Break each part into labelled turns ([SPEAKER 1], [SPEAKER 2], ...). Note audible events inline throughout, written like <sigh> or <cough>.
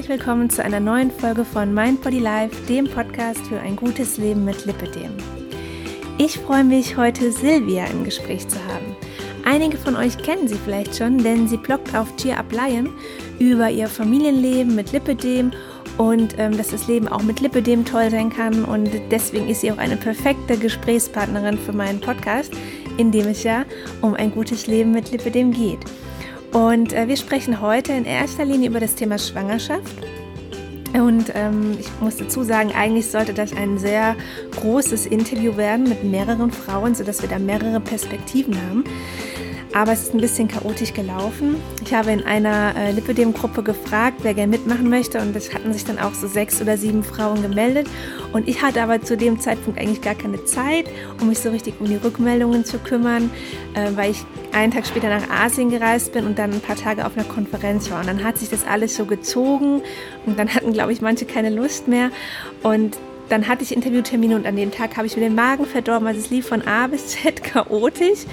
[SPEAKER 1] herzlich willkommen zu einer neuen Folge von Mind Body Life, dem Podcast für ein gutes Leben mit Lipidem. Ich freue mich, heute Silvia im Gespräch zu haben. Einige von euch kennen sie vielleicht schon, denn sie bloggt auf Cheer Up Lion über ihr Familienleben mit Lipidem und ähm, dass das Leben auch mit Lipidem toll sein kann und deswegen ist sie auch eine perfekte Gesprächspartnerin für meinen Podcast, in dem es ja um ein gutes Leben mit Lipidem geht. Und äh, wir sprechen heute in erster Linie über das Thema Schwangerschaft. Und ähm, ich muss dazu sagen, eigentlich sollte das ein sehr großes Interview werden mit mehreren Frauen, sodass wir da mehrere Perspektiven haben aber es ist ein bisschen chaotisch gelaufen. Ich habe in einer äh, Lipidem-Gruppe gefragt, wer gerne mitmachen möchte und es hatten sich dann auch so sechs oder sieben Frauen gemeldet und ich hatte aber zu dem Zeitpunkt eigentlich gar keine Zeit, um mich so richtig um die Rückmeldungen zu kümmern, äh, weil ich einen Tag später nach Asien gereist bin und dann ein paar Tage auf einer Konferenz war und dann hat sich das alles so gezogen und dann hatten, glaube ich, manche keine Lust mehr und dann hatte ich Interviewtermine und an dem Tag habe ich mir den Magen verdorben. Also es lief von A bis Z <laughs> chaotisch.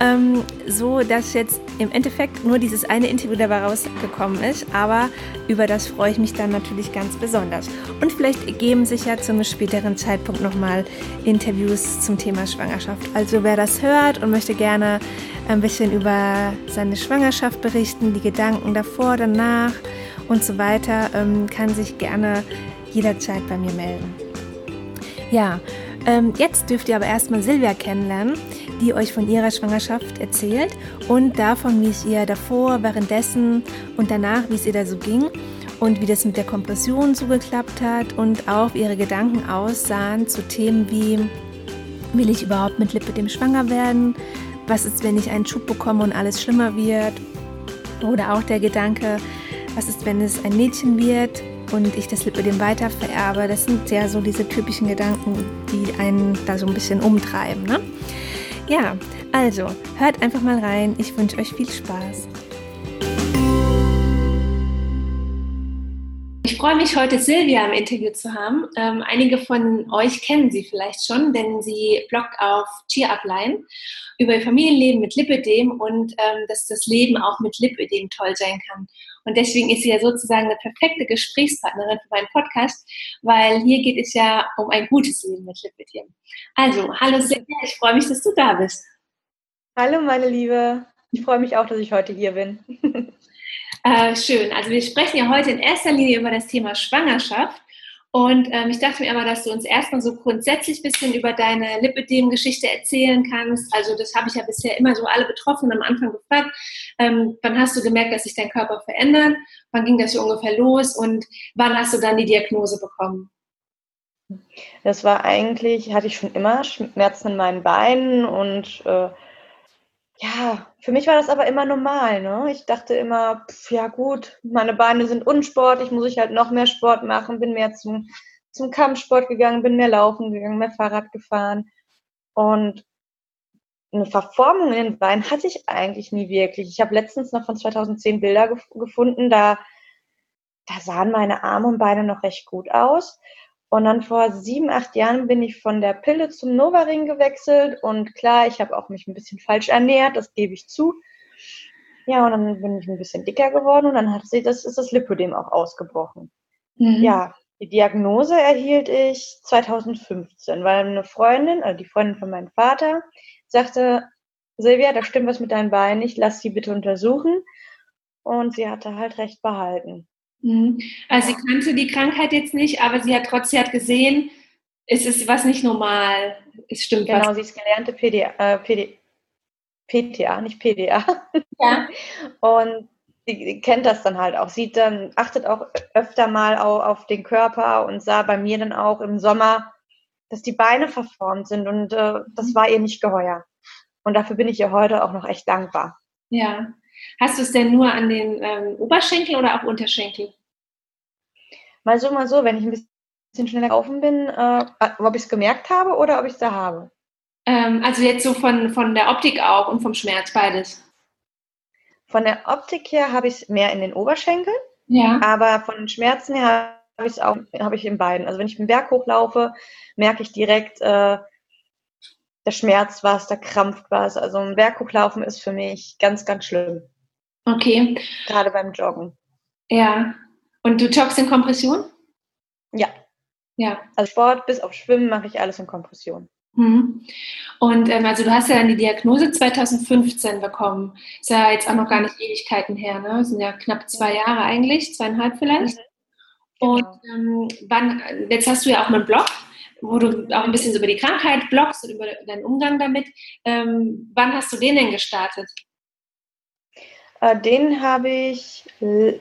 [SPEAKER 1] Ähm, so dass jetzt im Endeffekt nur dieses eine Interview dabei rausgekommen ist. Aber über das freue ich mich dann natürlich ganz besonders. Und vielleicht ergeben sich ja zum späteren Zeitpunkt nochmal Interviews zum Thema Schwangerschaft. Also wer das hört und möchte gerne ein bisschen über seine Schwangerschaft berichten, die Gedanken davor, danach und so weiter, ähm, kann sich gerne jederzeit bei mir melden. Ja, ähm, jetzt dürft ihr aber erstmal Silvia kennenlernen, die euch von ihrer Schwangerschaft erzählt und davon, wie es ihr davor, währenddessen und danach, wie es ihr da so ging und wie das mit der Kompression so geklappt hat und auch wie ihre Gedanken aussahen zu Themen wie, will ich überhaupt mit Lipidem schwanger werden? Was ist, wenn ich einen Schub bekomme und alles schlimmer wird? Oder auch der Gedanke, was ist, wenn es ein Mädchen wird? Und ich das Lipödem weiter vererbe. Das sind ja so diese typischen Gedanken, die einen da so ein bisschen umtreiben. Ne? Ja, also hört einfach mal rein. Ich wünsche euch viel Spaß. Ich freue mich heute Silvia im Interview zu haben. Ähm, einige von euch kennen sie vielleicht schon, denn sie bloggt auf Cheer Upline über ihr Familienleben mit Lipödem und ähm, dass das Leben auch mit Lipödem toll sein kann. Und deswegen ist sie ja sozusagen eine perfekte Gesprächspartnerin für meinen Podcast, weil hier geht es ja um ein gutes Leben mit Lipidem. Also, hallo Silvia, ich freue mich, dass du da bist.
[SPEAKER 2] Hallo meine Liebe, ich freue mich auch, dass ich heute hier bin.
[SPEAKER 1] äh, schön, also wir sprechen ja heute in erster Linie über das Thema Schwangerschaft. Und ähm, ich dachte mir aber, dass du uns erstmal so grundsätzlich ein bisschen über deine Lipidem-Geschichte erzählen kannst. Also das habe ich ja bisher immer so alle Betroffenen am Anfang gefragt. Ähm, wann hast du gemerkt, dass sich dein Körper verändert? Wann ging das so ungefähr los? Und wann hast du dann die Diagnose bekommen?
[SPEAKER 2] Das war eigentlich, hatte ich schon immer Schmerzen in meinen Beinen und äh, ja, für mich war das aber immer normal. Ne? Ich dachte immer, pf, ja gut, meine Beine sind unsportlich, muss ich halt noch mehr Sport machen, bin mehr zum, zum Kampfsport gegangen, bin mehr laufen gegangen, mehr Fahrrad gefahren. Und eine Verformung in den Beinen hatte ich eigentlich nie wirklich. Ich habe letztens noch von 2010 Bilder gef gefunden, da, da sahen meine Arme und Beine noch recht gut aus. Und dann vor sieben, acht Jahren bin ich von der Pille zum Novaring gewechselt und klar, ich habe auch mich ein bisschen falsch ernährt, das gebe ich zu. Ja, und dann bin ich ein bisschen dicker geworden und dann hat sie das, ist das Lipodem auch ausgebrochen. Mhm. Ja, die Diagnose erhielt ich 2015, weil eine Freundin, also die Freundin von meinem Vater, sagte, Silvia, da stimmt was mit deinen Beinen nicht, lass sie bitte untersuchen. Und sie hatte halt recht behalten.
[SPEAKER 1] Mhm. Also sie kannte die Krankheit jetzt nicht, aber sie hat trotzdem hat gesehen, es ist was nicht normal. Es stimmt
[SPEAKER 2] genau,
[SPEAKER 1] was.
[SPEAKER 2] sie ist gelernte PDA, äh, PD, PTA, nicht PDA. Ja. <laughs> Und sie kennt das dann halt auch. Sie dann, achtet auch öfter mal auf, auf den Körper und sah bei mir dann auch im Sommer, dass die Beine verformt sind und äh, das war ihr nicht geheuer. Und dafür bin ich ihr heute auch noch echt dankbar.
[SPEAKER 1] Ja. Hast du es denn nur an den ähm, Oberschenkel oder auch Unterschenkel?
[SPEAKER 2] Mal so, mal so, wenn ich ein bisschen schneller laufen bin, äh, ob ich es gemerkt habe oder ob ich es da habe.
[SPEAKER 1] Ähm, also jetzt so von, von der Optik auch und vom Schmerz, beides.
[SPEAKER 2] Von der Optik her habe ich es mehr in den Oberschenkeln, ja. aber von den Schmerzen her habe ich es auch habe ich in beiden. Also wenn ich den Berg hochlaufe, merke ich direkt, äh, der Schmerz was, der Krampf was. Also ein Berg hochlaufen ist für mich ganz, ganz schlimm.
[SPEAKER 1] Okay.
[SPEAKER 2] Gerade beim Joggen.
[SPEAKER 1] Ja. Und du joggst in Kompression?
[SPEAKER 2] Ja. Ja. Also Sport bis auf Schwimmen mache ich alles in Kompression. Mhm.
[SPEAKER 1] Und ähm, also du hast ja dann die Diagnose 2015 bekommen. Ist ja jetzt auch noch gar nicht Ewigkeiten her, ne? Das sind ja knapp zwei Jahre eigentlich, zweieinhalb vielleicht. Mhm. Genau. Und ähm, wann, jetzt hast du ja auch einen Blog, wo du auch ein bisschen so über die Krankheit blogst und über deinen Umgang damit. Ähm, wann hast du den denn gestartet?
[SPEAKER 2] Äh, den habe ich, nee,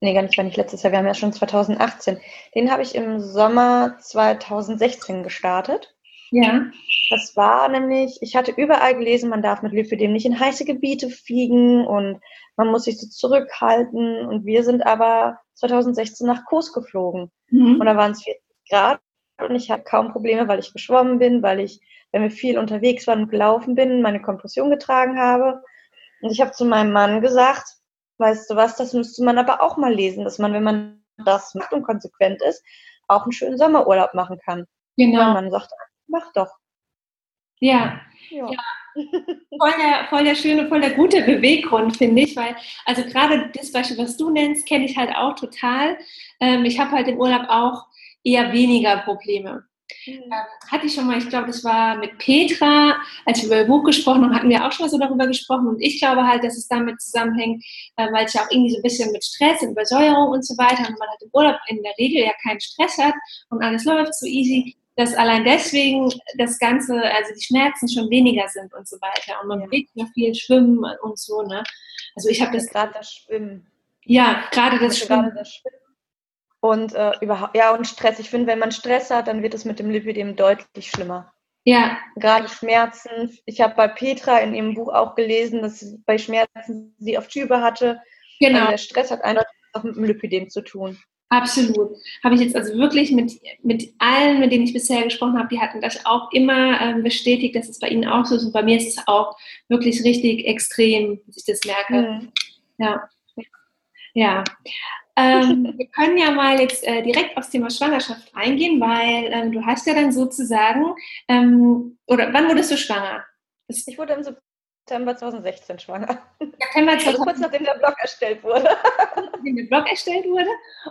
[SPEAKER 2] gar nicht, war nicht letztes Jahr, wir haben ja schon 2018. Den habe ich im Sommer 2016 gestartet. Ja. Das war nämlich, ich hatte überall gelesen, man darf mit Lymphedem nicht in heiße Gebiete fliegen und man muss sich so zurückhalten. Und wir sind aber 2016 nach Kurs geflogen. Mhm. Und da waren es 40 Grad und ich hatte kaum Probleme, weil ich geschwommen bin, weil ich, wenn wir viel unterwegs waren und gelaufen bin, meine Kompression getragen habe. Und ich habe zu meinem Mann gesagt, weißt du was, das müsste man aber auch mal lesen, dass man, wenn man das macht und konsequent ist, auch einen schönen Sommerurlaub machen kann. Genau. Und mein Mann sagt, mach doch.
[SPEAKER 1] Ja. ja. ja. Voll der, voll der schöne, voll der gute Beweggrund, finde ich, weil, also gerade das Beispiel, was du nennst, kenne ich halt auch total. Ähm, ich habe halt im Urlaub auch eher weniger Probleme. Mhm. Ähm, hatte ich schon mal, ich glaube, das war mit Petra, als wir über ihr Buch gesprochen haben, hatten wir auch schon mal so darüber gesprochen. Und ich glaube halt, dass es damit zusammenhängt, äh, weil es ja auch irgendwie so ein bisschen mit Stress und Übersäuerung und so weiter, und man halt im Urlaub in der Regel ja keinen Stress hat und alles läuft so easy, dass allein deswegen das Ganze, also die Schmerzen schon weniger sind und so weiter. Und man ja. bewegt ja viel Schwimmen und so, ne? Also ich habe das.
[SPEAKER 2] Gerade das Schwimmen.
[SPEAKER 1] Ja, gerade das, Schwimmen. das Schwimmen.
[SPEAKER 2] Und äh, überhaupt, ja, und Stress. Ich finde, wenn man Stress hat, dann wird es mit dem Lipidem deutlich schlimmer.
[SPEAKER 1] Ja.
[SPEAKER 2] Gerade Schmerzen. Ich habe bei Petra in ihrem Buch auch gelesen, dass sie bei Schmerzen sie auf Tübe hatte. Genau. Also der Stress hat eindeutig auch mit dem Lipidem zu tun.
[SPEAKER 1] Absolut. Habe ich jetzt also wirklich mit, mit allen, mit denen ich bisher gesprochen habe, die hatten das auch immer ähm, bestätigt, dass es bei ihnen auch so ist. Und bei mir ist es auch wirklich richtig extrem, dass ich das merke. Mhm. Ja. Ja. ähm, <laughs> wir können ja mal jetzt äh, direkt aufs Thema Schwangerschaft eingehen, weil ähm, du hast ja dann sozusagen, ähm, oder wann wurdest du schwanger?
[SPEAKER 2] Ich wurde im September 2016 schwanger. September 2016. Also kurz nachdem der Blog erstellt wurde.
[SPEAKER 1] Nachdem der Blog erstellt wurde.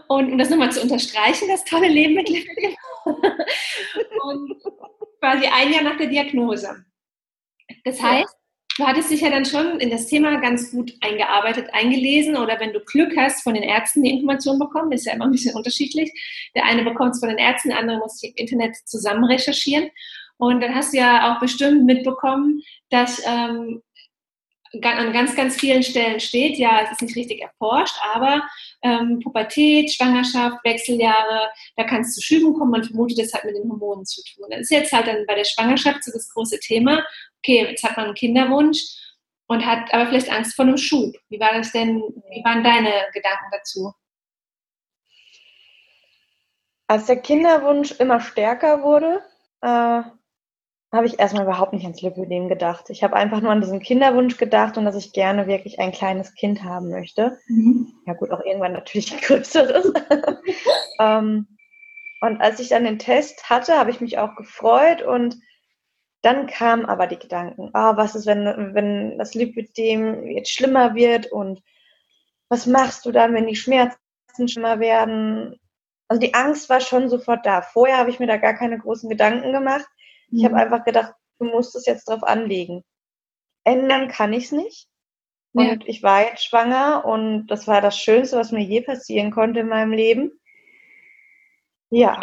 [SPEAKER 1] Und um das nochmal zu unterstreichen, das tolle Leben mit Lipidem. Und quasi ein Jahr nach der Diagnose. Das heißt, du hattest dich ja dann schon in das Thema ganz gut eingearbeitet, eingelesen oder wenn du Glück hast, von den Ärzten die Information bekommen, ist ja immer ein bisschen unterschiedlich. Der eine bekommt es von den Ärzten, der andere muss sich im Internet zusammen recherchieren. Und dann hast du ja auch bestimmt mitbekommen, dass ähm, an ganz, ganz vielen Stellen steht, ja, es ist nicht richtig erforscht, aber ähm, Pubertät, Schwangerschaft, Wechseljahre, da kann es zu Schüben kommen. Man vermutet, das hat mit den Hormonen zu tun. Das ist jetzt halt dann bei der Schwangerschaft so das große Thema. Okay, jetzt hat man einen Kinderwunsch und hat aber vielleicht Angst vor einem Schub. Wie war das denn, wie waren deine Gedanken dazu?
[SPEAKER 2] Als der Kinderwunsch immer stärker wurde, äh, habe ich erstmal überhaupt nicht ans Lipödem gedacht. Ich habe einfach nur an diesen Kinderwunsch gedacht und dass ich gerne wirklich ein kleines Kind haben möchte. Mhm. Ja gut, auch irgendwann natürlich ein größeres. <laughs> ähm, und als ich dann den Test hatte, habe ich mich auch gefreut und dann kamen aber die Gedanken, ah, was ist, wenn, wenn das Lipödem jetzt schlimmer wird und was machst du dann, wenn die Schmerzen schlimmer werden? Also die Angst war schon sofort da. Vorher habe ich mir da gar keine großen Gedanken gemacht. Ich mhm. habe einfach gedacht, du musst es jetzt drauf anlegen. Ändern kann ich es nicht. Und ja. ich war jetzt schwanger und das war das Schönste, was mir je passieren konnte in meinem Leben. Ja.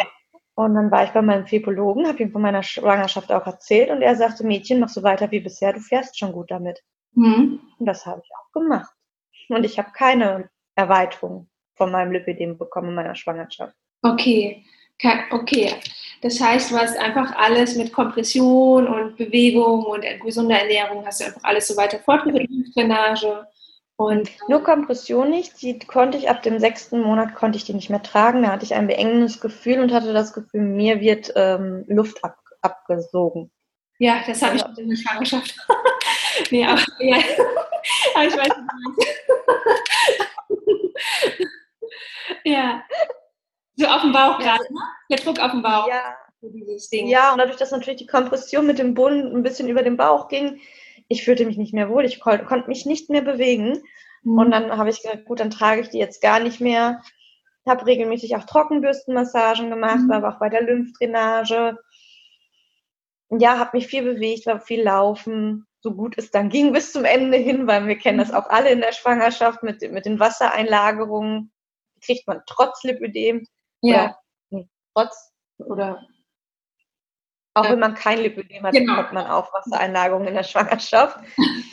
[SPEAKER 2] Und dann war ich bei meinem Philologen, habe ihm von meiner Schwangerschaft auch erzählt und er sagte, Mädchen, mach so weiter wie bisher, du fährst schon gut damit. Mhm. Und das habe ich auch gemacht. Und ich habe keine Erweiterung von meinem Lipidem bekommen in meiner Schwangerschaft.
[SPEAKER 1] Okay, okay. Das heißt, du hast einfach alles mit Kompression und Bewegung und gesunder Ernährung, hast du einfach alles so weiter fortgeführt, Drainage.
[SPEAKER 2] Und nur Kompression nicht, die konnte ich ab dem sechsten Monat konnte ich die nicht mehr tragen. Da hatte ich ein beengendes Gefühl und hatte das Gefühl, mir wird ähm, Luft ab, abgesogen.
[SPEAKER 1] Ja, das habe ich auch in der Schwangerschaft. <laughs> nee, aber, ja. <laughs> aber ich weiß nicht. <laughs> ja. So auf dem Bauch ja. gerade, ne? Der Druck auf dem Bauch.
[SPEAKER 2] Ja. Ja, und dadurch, dass natürlich die Kompression mit dem Bund ein bisschen über den Bauch ging, ich fühlte mich nicht mehr wohl, ich konnte mich nicht mehr bewegen. Mhm. Und dann habe ich gesagt, gut, dann trage ich die jetzt gar nicht mehr. habe regelmäßig auch Trockenbürstenmassagen gemacht, mhm. war auch bei der Lymphdrainage. Ja, habe mich viel bewegt, war viel laufen, so gut es dann ging bis zum Ende hin, weil wir kennen das mhm. auch alle in der Schwangerschaft mit, mit den Wassereinlagerungen. Kriegt man trotz Lipödem.
[SPEAKER 1] Ja. Oder,
[SPEAKER 2] trotz oder auch ja. wenn man kein Lipödem hat, genau. bekommt man auch Wassereinlagerungen in der Schwangerschaft.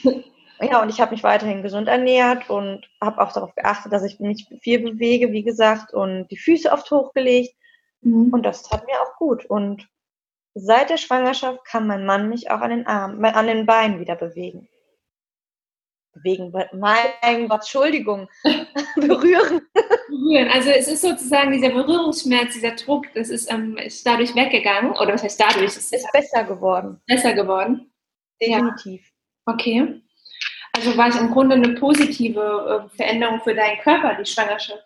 [SPEAKER 2] <laughs> ja, und ich habe mich weiterhin gesund ernährt und habe auch darauf geachtet, dass ich mich viel bewege, wie gesagt, und die Füße oft hochgelegt. Mhm. Und das tat mir auch gut. Und seit der Schwangerschaft kann mein Mann mich auch an den Armen, an den Beinen wieder bewegen. Bewegen, mein Gott, Entschuldigung, <laughs> <laughs> berühren.
[SPEAKER 1] Berühren, also es ist sozusagen dieser Berührungsschmerz, dieser Druck, das ist, ähm, ist dadurch weggegangen, oder was heißt dadurch?
[SPEAKER 2] Es ist besser geworden.
[SPEAKER 1] Besser geworden?
[SPEAKER 2] Definitiv.
[SPEAKER 1] Ja. Okay. Also war es im Grunde eine positive äh, Veränderung für deinen Körper, die Schwangerschaft?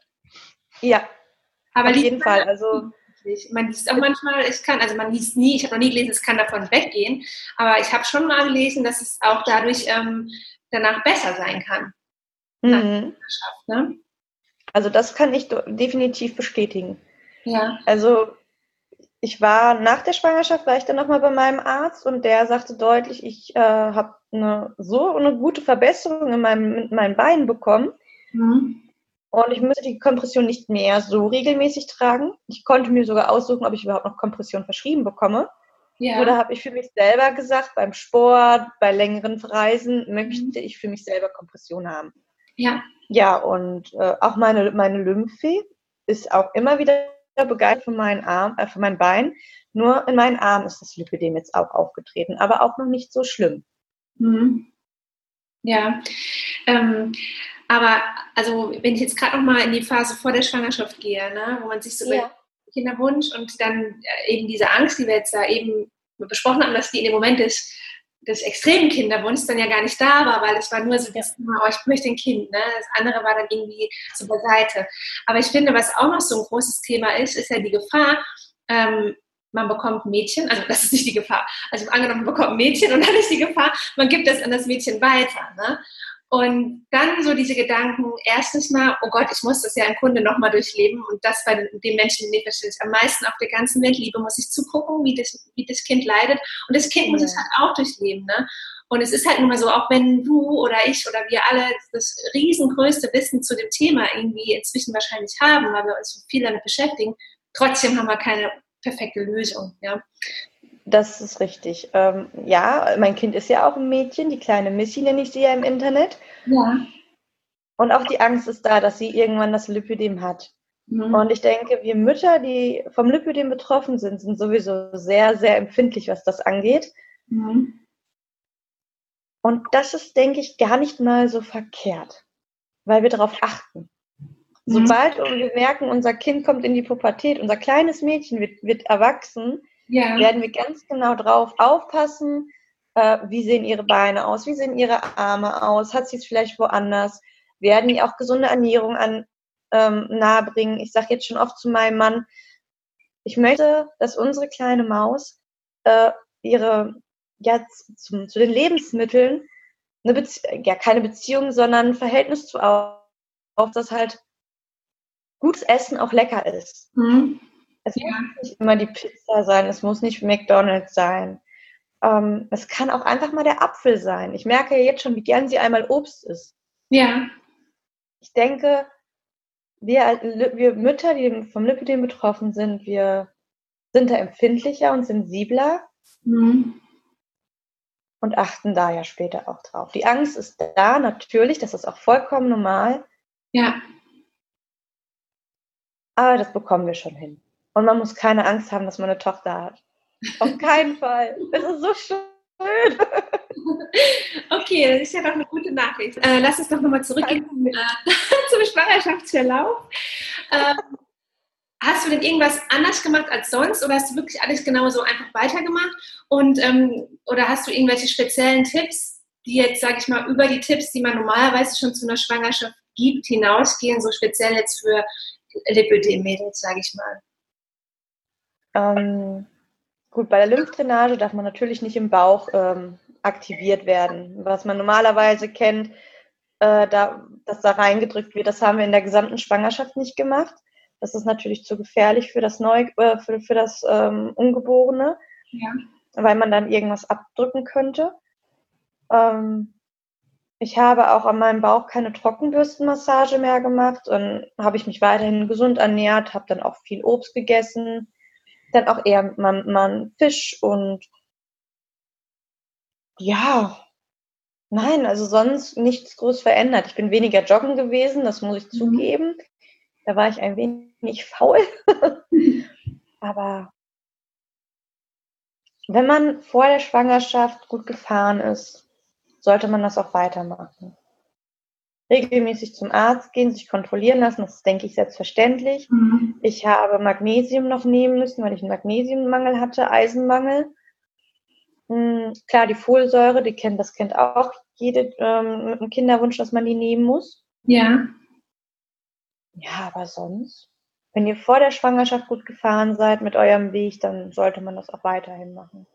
[SPEAKER 2] Ja,
[SPEAKER 1] aber auf jeden Fall. Also man liest auch manchmal, ich kann, also man liest nie, ich habe noch nie gelesen, es kann davon weggehen, aber ich habe schon mal gelesen, dass es auch dadurch ähm, danach besser sein kann.
[SPEAKER 2] Mhm. Ne? Also das kann ich definitiv bestätigen.
[SPEAKER 1] Ja.
[SPEAKER 2] Also ich war nach der Schwangerschaft, war ich dann nochmal bei meinem Arzt und der sagte deutlich, ich äh, habe eine, so eine gute Verbesserung in meinem, in meinen Beinen bekommen. Mhm. Und ich müsste die Kompression nicht mehr so regelmäßig tragen. Ich konnte mir sogar aussuchen, ob ich überhaupt noch Kompression verschrieben bekomme. Ja. Oder habe ich für mich selber gesagt, beim Sport, bei längeren Reisen möchte mhm. ich für mich selber Kompression haben.
[SPEAKER 1] Ja.
[SPEAKER 2] Ja, und äh, auch meine, meine Lymphe ist auch immer wieder begeistert von meinen Arm, äh, von meinen Beinen. Nur in meinen Armen ist das Lipidem jetzt auch aufgetreten, aber auch noch nicht so schlimm.
[SPEAKER 1] Mhm. Ja, ähm, aber also wenn ich jetzt gerade noch mal in die Phase vor der Schwangerschaft gehe, ne, wo man sich so ja. Kinderwunsch und dann äh, eben diese Angst, die wir jetzt da eben besprochen haben, dass die in dem Moment des, des extremen Kinderwunschs dann ja gar nicht da war, weil es war nur so das Thema, oh, ich möchte ein Kind. Ne? Das andere war dann irgendwie so beiseite. Aber ich finde, was auch noch so ein großes Thema ist, ist ja die Gefahr, ähm, man bekommt Mädchen, also das ist nicht die Gefahr, also angenommen, man bekommt Mädchen und dann ist die Gefahr, man gibt das an das Mädchen weiter. Ne? Und dann so diese Gedanken, erstens mal, oh Gott, ich muss das ja im Grunde nochmal durchleben und das bei den Menschen, die ich am meisten auf der ganzen Welt liebe, muss ich zugucken, wie das, wie das Kind leidet. Und das Kind muss es halt auch durchleben. Ne? Und es ist halt nun mal so, auch wenn du oder ich oder wir alle das riesengrößte Wissen zu dem Thema irgendwie inzwischen wahrscheinlich haben, weil wir uns so viel damit beschäftigen, trotzdem haben wir keine perfekte Lösung. Ja?
[SPEAKER 2] Das ist richtig. Ähm, ja, mein Kind ist ja auch ein Mädchen, die kleine Missy nenne ich sie ja im Internet.
[SPEAKER 1] Ja.
[SPEAKER 2] Und auch die Angst ist da, dass sie irgendwann das Lipödem hat. Mhm. Und ich denke, wir Mütter, die vom Lipödem betroffen sind, sind sowieso sehr, sehr empfindlich, was das angeht. Mhm. Und das ist, denke ich, gar nicht mal so verkehrt, weil wir darauf achten. Mhm. Sobald wir merken, unser Kind kommt in die Pubertät, unser kleines Mädchen wird, wird erwachsen, ja. werden wir ganz genau drauf aufpassen, äh, wie sehen ihre Beine aus, wie sehen ihre Arme aus, hat sie es vielleicht woanders, werden die auch gesunde Ernährung an, ähm, nahebringen. Ich sage jetzt schon oft zu meinem Mann, ich möchte, dass unsere kleine Maus äh, ihre, ja, zum, zu den Lebensmitteln, eine Bezie ja, keine Beziehung, sondern ein Verhältnis zu auf, dass halt gutes Essen auch lecker ist. Mhm. Es ja. muss nicht immer die Pizza sein, es muss nicht McDonald's sein. Ähm, es kann auch einfach mal der Apfel sein. Ich merke ja jetzt schon, wie gern sie einmal Obst isst.
[SPEAKER 1] Ja.
[SPEAKER 2] Ich denke, wir, wir Mütter, die vom Lipidem betroffen sind, wir sind da empfindlicher und sensibler mhm. und achten da ja später auch drauf. Die Angst ist da, natürlich, das ist auch vollkommen normal.
[SPEAKER 1] Ja.
[SPEAKER 2] Aber das bekommen wir schon hin. Und man muss keine Angst haben, dass man eine Tochter hat. Auf keinen <laughs> Fall. Es ist so schön. <laughs>
[SPEAKER 1] Okay, das ist ja doch eine gute Nachricht. Äh, lass uns doch nochmal zurückgehen äh, <laughs> zum Schwangerschaftsverlauf. Ähm, hast du denn irgendwas anders gemacht als sonst oder hast du wirklich alles genauso einfach weitergemacht? Und, ähm, oder hast du irgendwelche speziellen Tipps, die jetzt, sage ich mal, über die Tipps, die man normalerweise schon zu einer Schwangerschaft gibt, hinausgehen, so speziell jetzt für Lipödem-Mädels, sage ich mal?
[SPEAKER 2] Ähm, gut, bei der Lymphdrainage darf man natürlich nicht im Bauch ähm, aktiviert werden. Was man normalerweise kennt, äh, da, dass da reingedrückt wird, das haben wir in der gesamten Schwangerschaft nicht gemacht. Das ist natürlich zu gefährlich für das Neu äh, für, für das ähm, Ungeborene, ja. weil man dann irgendwas abdrücken könnte. Ähm, ich habe auch an meinem Bauch keine Trockenbürstenmassage mehr gemacht. Dann habe ich mich weiterhin gesund ernährt, habe dann auch viel Obst gegessen, dann auch eher mal, mal Fisch und ja, nein, also sonst nichts groß verändert. Ich bin weniger joggen gewesen, das muss ich mhm. zugeben. Da war ich ein wenig <laughs> faul. Aber wenn man vor der Schwangerschaft gut gefahren ist, sollte man das auch weitermachen. Regelmäßig zum Arzt gehen, sich kontrollieren lassen, das ist, denke ich, selbstverständlich. Mhm. Ich habe Magnesium noch nehmen müssen, weil ich einen Magnesiummangel hatte, Eisenmangel. Mhm, klar, die Folsäure, die kennt, das kennt auch jede ähm, mit einem Kinderwunsch, dass man die nehmen muss.
[SPEAKER 1] Ja.
[SPEAKER 2] Ja, aber sonst, wenn ihr vor der Schwangerschaft gut gefahren seid mit eurem Weg, dann sollte man das auch weiterhin machen.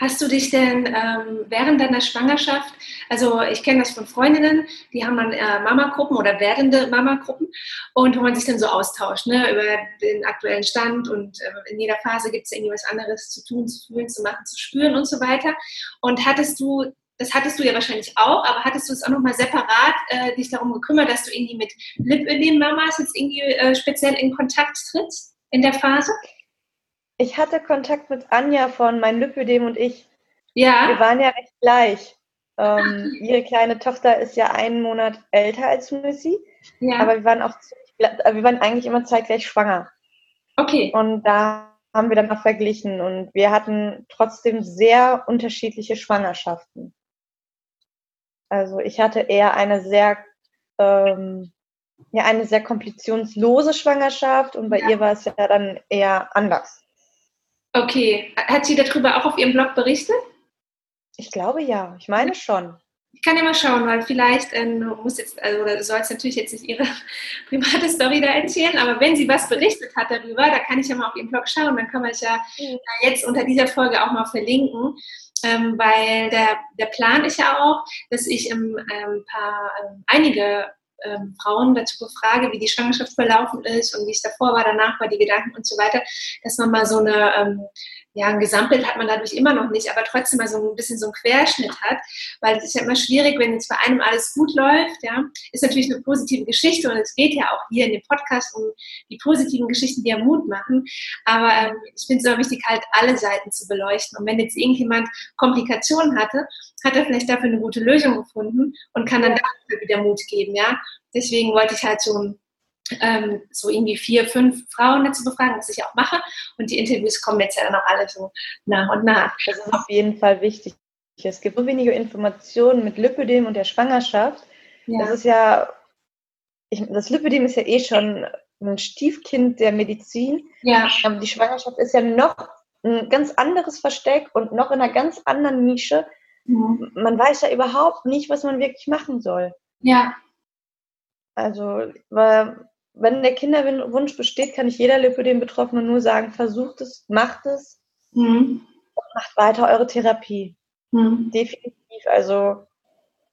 [SPEAKER 1] Hast du dich denn ähm, während deiner Schwangerschaft, also ich kenne das von Freundinnen, die haben dann äh, Mama-Gruppen oder werdende Mama-Gruppen und wo man sich dann so austauscht, ne, über den aktuellen Stand und äh, in jeder Phase gibt es irgendwie was anderes zu tun, zu fühlen, zu machen, zu spüren und so weiter. Und hattest du das hattest du ja wahrscheinlich auch, aber hattest du es auch nochmal separat äh, dich darum gekümmert, dass du irgendwie mit Lipödem-Mamas jetzt irgendwie äh, speziell in Kontakt trittst in der Phase?
[SPEAKER 2] Ich hatte Kontakt mit Anja von Mein Lipödem und ich.
[SPEAKER 1] Ja.
[SPEAKER 2] Wir waren ja recht gleich. Ähm, ihre kleine Tochter ist ja einen Monat älter als Missy. Ja. Aber wir waren auch ziemlich, äh, wir waren eigentlich immer zeitgleich schwanger.
[SPEAKER 1] Okay.
[SPEAKER 2] Und da haben wir dann mal verglichen und wir hatten trotzdem sehr unterschiedliche Schwangerschaften. Also ich hatte eher eine sehr, ähm, ja, eine sehr komplikationslose Schwangerschaft und bei ja. ihr war es ja dann eher anders.
[SPEAKER 1] Okay. Hat sie darüber auch auf ihrem Blog berichtet?
[SPEAKER 2] Ich glaube ja. Ich meine schon.
[SPEAKER 1] Ich kann ja mal schauen, weil vielleicht ähm, muss jetzt, also oder soll es natürlich jetzt nicht ihre <laughs> private Story da erzählen, aber wenn sie was berichtet hat darüber, da kann ich ja mal auf ihren Blog schauen, dann kann man es ja mhm. jetzt unter dieser Folge auch mal verlinken ähm, weil der, der Plan ist ja auch, dass ich ähm, ein paar, ähm, einige ähm, Frauen dazu befrage, wie die Schwangerschaft verlaufen ist und wie es davor war, danach war, die Gedanken und so weiter, dass man mal so eine ähm, ja, ein Gesamtbild hat man dadurch immer noch nicht, aber trotzdem mal so ein bisschen so einen Querschnitt hat, weil es ist ja immer schwierig, wenn jetzt bei einem alles gut läuft, ja, ist natürlich eine positive Geschichte und es geht ja auch hier in dem Podcast um die positiven Geschichten, die ja Mut machen, aber ähm, ich finde es immer wichtig, halt alle Seiten zu beleuchten. Und wenn jetzt irgendjemand Komplikationen hatte, hat er vielleicht dafür eine gute Lösung gefunden und kann dann dafür wieder Mut geben, ja, deswegen wollte ich halt so ein ähm, so irgendwie vier, fünf Frauen dazu befragen, was ich auch mache. Und die Interviews kommen jetzt ja dann auch alle so nach und nach.
[SPEAKER 2] Das ist auf jeden Fall wichtig. Es gibt so wenige Informationen mit Lipödem und der Schwangerschaft. Ja. Das ist ja, ich, das Lipödem ist ja eh schon ein Stiefkind der Medizin.
[SPEAKER 1] Ja.
[SPEAKER 2] Aber die Schwangerschaft ist ja noch ein ganz anderes Versteck und noch in einer ganz anderen Nische. Mhm. Man weiß ja überhaupt nicht, was man wirklich machen soll.
[SPEAKER 1] Ja.
[SPEAKER 2] Also, weil wenn der Kinderwunsch besteht, kann ich jeder Lipödem-Betroffenen nur sagen, versucht es, macht es mhm. und macht weiter eure Therapie. Mhm. Definitiv. Also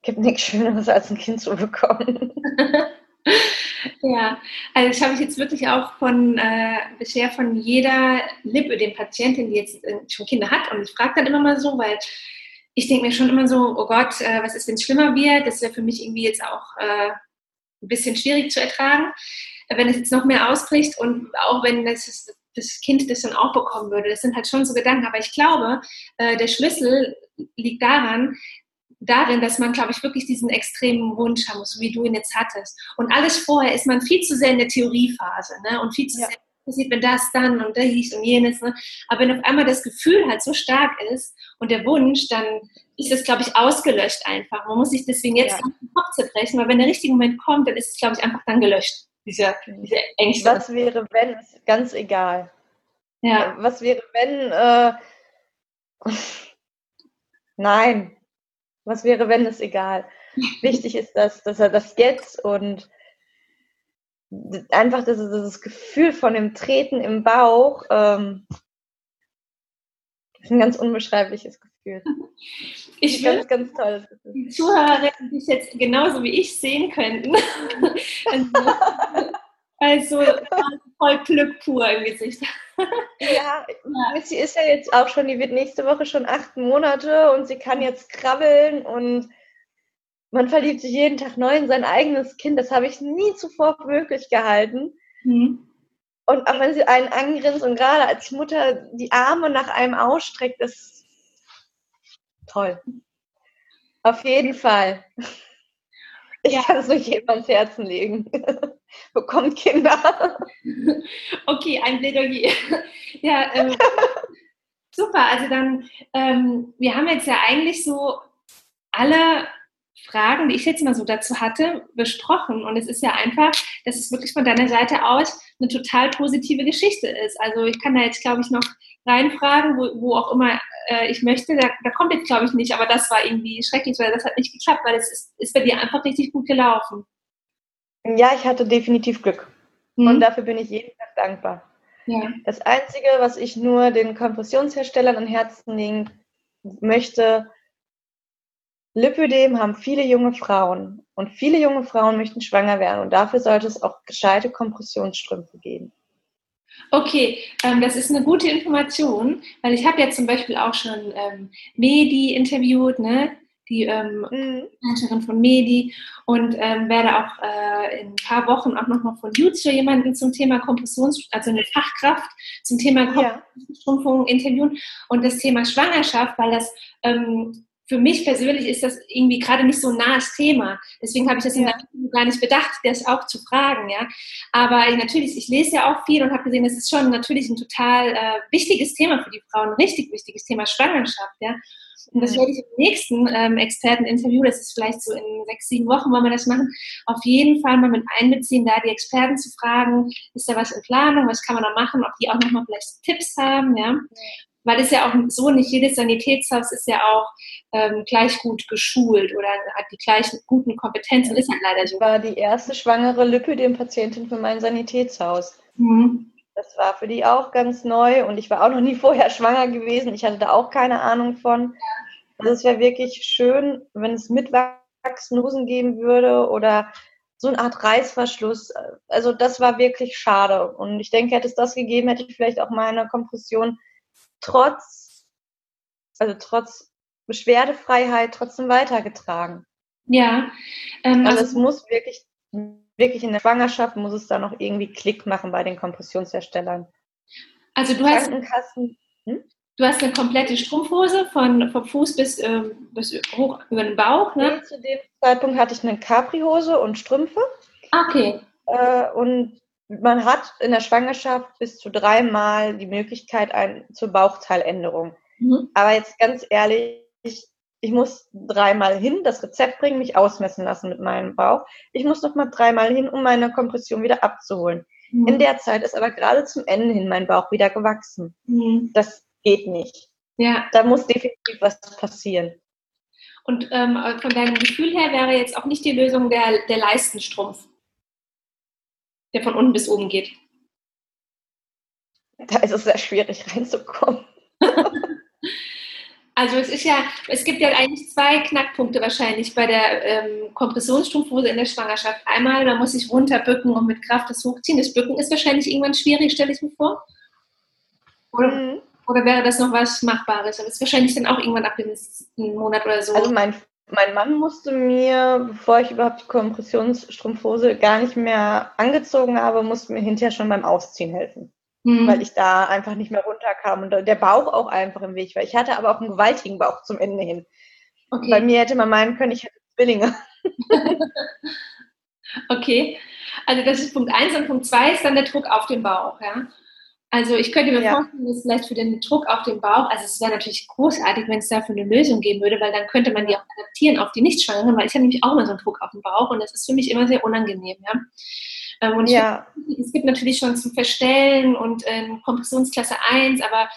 [SPEAKER 2] gibt nichts Schöneres, als ein Kind zu bekommen. <laughs>
[SPEAKER 1] ja, also ich habe jetzt wirklich auch von äh, bisher von jeder Lipödem-Patientin, die jetzt äh, schon Kinder hat, und ich frage dann immer mal so, weil ich denke mir schon immer so, oh Gott, äh, was ist, wenn es schlimmer wird? Das wäre für mich irgendwie jetzt auch äh, ein bisschen schwierig zu ertragen, wenn es jetzt noch mehr ausbricht und auch wenn das, das Kind das dann auch bekommen würde. Das sind halt schon so Gedanken. Aber ich glaube, äh, der Schlüssel liegt daran, darin, dass man, glaube ich, wirklich diesen extremen Wunsch haben muss, wie du ihn jetzt hattest. Und alles vorher ist man viel zu sehr in der Theoriephase ne? und viel zu ja. sehr passiert, wenn das dann und dies und jenes. Ne? Aber wenn auf einmal das Gefühl halt so stark ist und der Wunsch, dann ist das, glaube ich, ausgelöscht einfach. Man muss sich deswegen jetzt ja. den Kopf zerbrechen, weil wenn der richtige Moment kommt, dann ist es, glaube ich, einfach dann gelöscht. Diese, diese
[SPEAKER 2] Ängste. Was wäre, wenn, ist ganz egal.
[SPEAKER 1] Ja.
[SPEAKER 2] Was wäre, wenn, äh, nein. Was wäre, wenn, ist egal. Wichtig ist, dass, dass er das jetzt und einfach das, das Gefühl von dem Treten im Bauch, ähm, ist ein ganz unbeschreibliches Gefühl. <laughs>
[SPEAKER 1] Ich will, ganz, ganz toll. Die Zuhörerinnen, die es jetzt genauso wie ich sehen könnten. <laughs> Also, Also voll Glück pur im Gesicht.
[SPEAKER 2] Ja, ja, sie ist ja jetzt auch schon, die wird nächste Woche schon acht Monate und sie kann jetzt krabbeln und man verliebt sich jeden Tag neu in sein eigenes Kind. Das habe ich nie zuvor möglich gehalten. Mhm. Und auch wenn sie einen angrinst und gerade als Mutter die Arme nach einem ausstreckt, ist toll. Auf jeden Fall. Ich ja. kann es nicht jedem ans Herzen legen. <laughs> Bekommt Kinder. <laughs>
[SPEAKER 1] Okay, ein Plädoyer. <laughs> Ja, ähm, super. Also dann, ähm, wir haben jetzt ja eigentlich so alle Fragen, die ich jetzt mal so dazu hatte, besprochen. Und es ist ja einfach, dass es wirklich von deiner Seite aus eine total positive Geschichte ist. Also ich kann da jetzt, glaube ich, noch reinfragen, wo, wo auch immer äh, ich möchte. Da, da kommt jetzt, glaube ich, nicht, aber das war irgendwie schrecklich, weil das hat nicht geklappt, weil es ist, ist bei dir einfach richtig gut gelaufen.
[SPEAKER 2] Ja, ich hatte definitiv Glück. Mhm. Und dafür bin ich jeden Tag dankbar. Ja. Das Einzige, was ich nur den Kompressionsherstellern an Herzen legen möchte, Lipödem haben viele junge Frauen und viele junge Frauen möchten schwanger werden und dafür sollte es auch gescheite Kompressionsstrümpfe geben.
[SPEAKER 1] Okay, ähm, das ist eine gute Information, weil ich habe ja zum Beispiel auch schon ähm, Medi interviewt, ne? die ähm, mhm. von Medi und ähm, werde auch äh, in ein paar Wochen auch nochmal von YouTube jemanden zum Thema Kompressions, also eine Fachkraft zum Thema Kompressionsstrumpfung ja. interviewen und das Thema Schwangerschaft, weil das ähm, für mich persönlich ist das irgendwie gerade nicht so ein nahes Thema. Deswegen habe ich das ja. gar nicht bedacht, das auch zu fragen, ja. Aber natürlich, ich lese ja auch viel und habe gesehen, das ist schon natürlich ein total äh, wichtiges Thema für die Frauen, ein richtig wichtiges Thema Schwangerschaft, ja. Und das werde ich im nächsten ähm, Experteninterview, das ist vielleicht so in sechs, sieben Wochen, wollen wir das machen, auf jeden Fall mal mit einbeziehen, da die Experten zu fragen, ist da was in Planung, was kann man da machen, ob die auch nochmal vielleicht Tipps haben, ja weil es ja auch so, nicht jedes Sanitätshaus ist ja auch ähm, gleich gut geschult oder hat die gleichen guten Kompetenzen, ist halt leider so.
[SPEAKER 2] Ich war die erste schwangere Lipödem-Patientin für mein Sanitätshaus. Mhm. Das war für die auch ganz neu und ich war auch noch nie <laughs> vorher schwanger gewesen. Ich hatte da auch keine Ahnung von. Also es wäre wirklich schön, wenn es Mitwachsnosen geben würde oder so eine Art Reißverschluss. Also das war wirklich schade. Und ich denke, hätte es das gegeben, hätte ich vielleicht auch meine Kompression trotz, also trotz Beschwerdefreiheit trotzdem weitergetragen.
[SPEAKER 1] Ja.
[SPEAKER 2] Ähm, also, also es muss wirklich, wirklich in der Schwangerschaft muss es da noch irgendwie Klick machen bei den Kompressionsherstellern.
[SPEAKER 1] Also du hast, hm? du hast eine komplette Strumpfhose von, vom Fuß bis, äh, bis hoch über den Bauch, ne?
[SPEAKER 2] zu dem Zeitpunkt hatte ich eine Capri-Hose und Strümpfe.
[SPEAKER 1] Okay.
[SPEAKER 2] Äh, und man hat in der Schwangerschaft bis zu dreimal die Möglichkeit ein, zur Bauchteiländerung. Mhm. Aber jetzt ganz ehrlich, ich, ich muss dreimal hin, das Rezept bringen, mich ausmessen lassen mit meinem Bauch. Ich muss noch mal dreimal hin, um meine Kompression wieder abzuholen. Mhm. In der Zeit ist aber gerade zum Ende hin mein Bauch wieder gewachsen. Mhm. Das geht nicht. Ja. Da muss definitiv was passieren.
[SPEAKER 1] Und ähm, von deinem Gefühl her wäre jetzt auch nicht die Lösung der, der Leistenstrumpf der von unten bis oben geht.
[SPEAKER 2] Da ist es sehr schwierig reinzukommen. <laughs>
[SPEAKER 1] also es ist ja, es gibt ja eigentlich zwei Knackpunkte wahrscheinlich bei der ähm, Kompressionsstrumpfhose in der Schwangerschaft. Einmal, man muss sich runterbücken und mit Kraft das hochziehen. Das Bücken ist wahrscheinlich irgendwann schwierig, stelle ich mir vor. Oder, mhm. oder wäre das noch was Machbares? Aber es ist wahrscheinlich dann auch irgendwann ab dem Monat oder so.
[SPEAKER 2] Also mein mein Mann musste mir, bevor ich überhaupt die Kompressionsstrumpfhose gar nicht mehr angezogen habe, musste mir hinterher schon beim Ausziehen helfen. Mhm. Weil ich da einfach nicht mehr runterkam und der Bauch auch einfach im Weg war. Ich hatte aber auch einen gewaltigen Bauch zum Ende hin. Okay. Bei mir hätte man meinen können, ich hätte Zwillinge. <laughs>
[SPEAKER 1] okay. Also das ist Punkt 1 und Punkt 2 ist dann der Druck auf den Bauch, ja? Also ich könnte mir ja. vorstellen, dass vielleicht für den Druck auf den Bauch, also es wäre natürlich großartig, wenn es dafür eine Lösung geben würde, weil dann könnte man die auch adaptieren auf die Nichtschwangeren, weil ich habe nämlich auch immer so einen Druck auf den Bauch und das ist für mich immer sehr unangenehm, ja. Ähm, und ja. Find, es gibt natürlich schon zum Verstellen und ähm, Kompressionsklasse 1, aber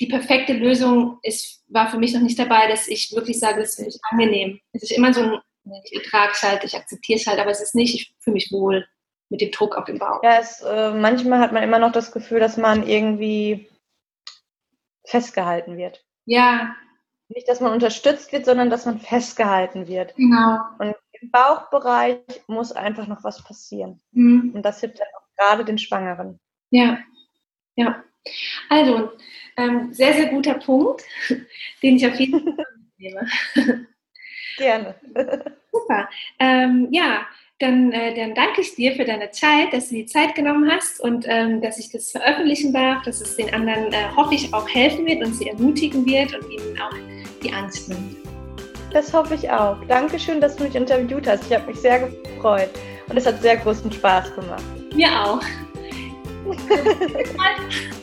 [SPEAKER 1] die perfekte Lösung ist, war für mich noch nicht dabei, dass ich wirklich sage, es ist für mich angenehm. Es ist immer so ein, ich ertrage es halt, ich akzeptiere es halt, aber es ist nicht, ich fühle mich wohl mit dem Druck auf den Bauch.
[SPEAKER 2] Ja, es, äh, manchmal hat man immer noch das Gefühl, dass man irgendwie festgehalten wird.
[SPEAKER 1] Ja.
[SPEAKER 2] Nicht, dass man unterstützt wird, sondern dass man festgehalten wird.
[SPEAKER 1] Genau.
[SPEAKER 2] Und im Bauchbereich muss einfach noch was passieren. Mhm. Und das hilft dann auch gerade den Schwangeren.
[SPEAKER 1] Ja, ja. Also, ähm, sehr, sehr guter Punkt, <laughs> den ich auf jeden Fall nehme. <laughs>
[SPEAKER 2] Gerne.
[SPEAKER 1] Super. Ähm, ja, dann, äh, dann danke ich dir für deine Zeit, dass du die Zeit genommen hast und ähm, dass ich das veröffentlichen darf, dass es den anderen, äh, hoffe ich, auch helfen wird und sie ermutigen wird und ihnen auch die Angst nimmt.
[SPEAKER 2] Das hoffe ich auch. Dankeschön, dass du mich interviewt hast. Ich habe mich sehr gefreut und es hat sehr großen Spaß gemacht.
[SPEAKER 1] Mir auch. <laughs> <laughs>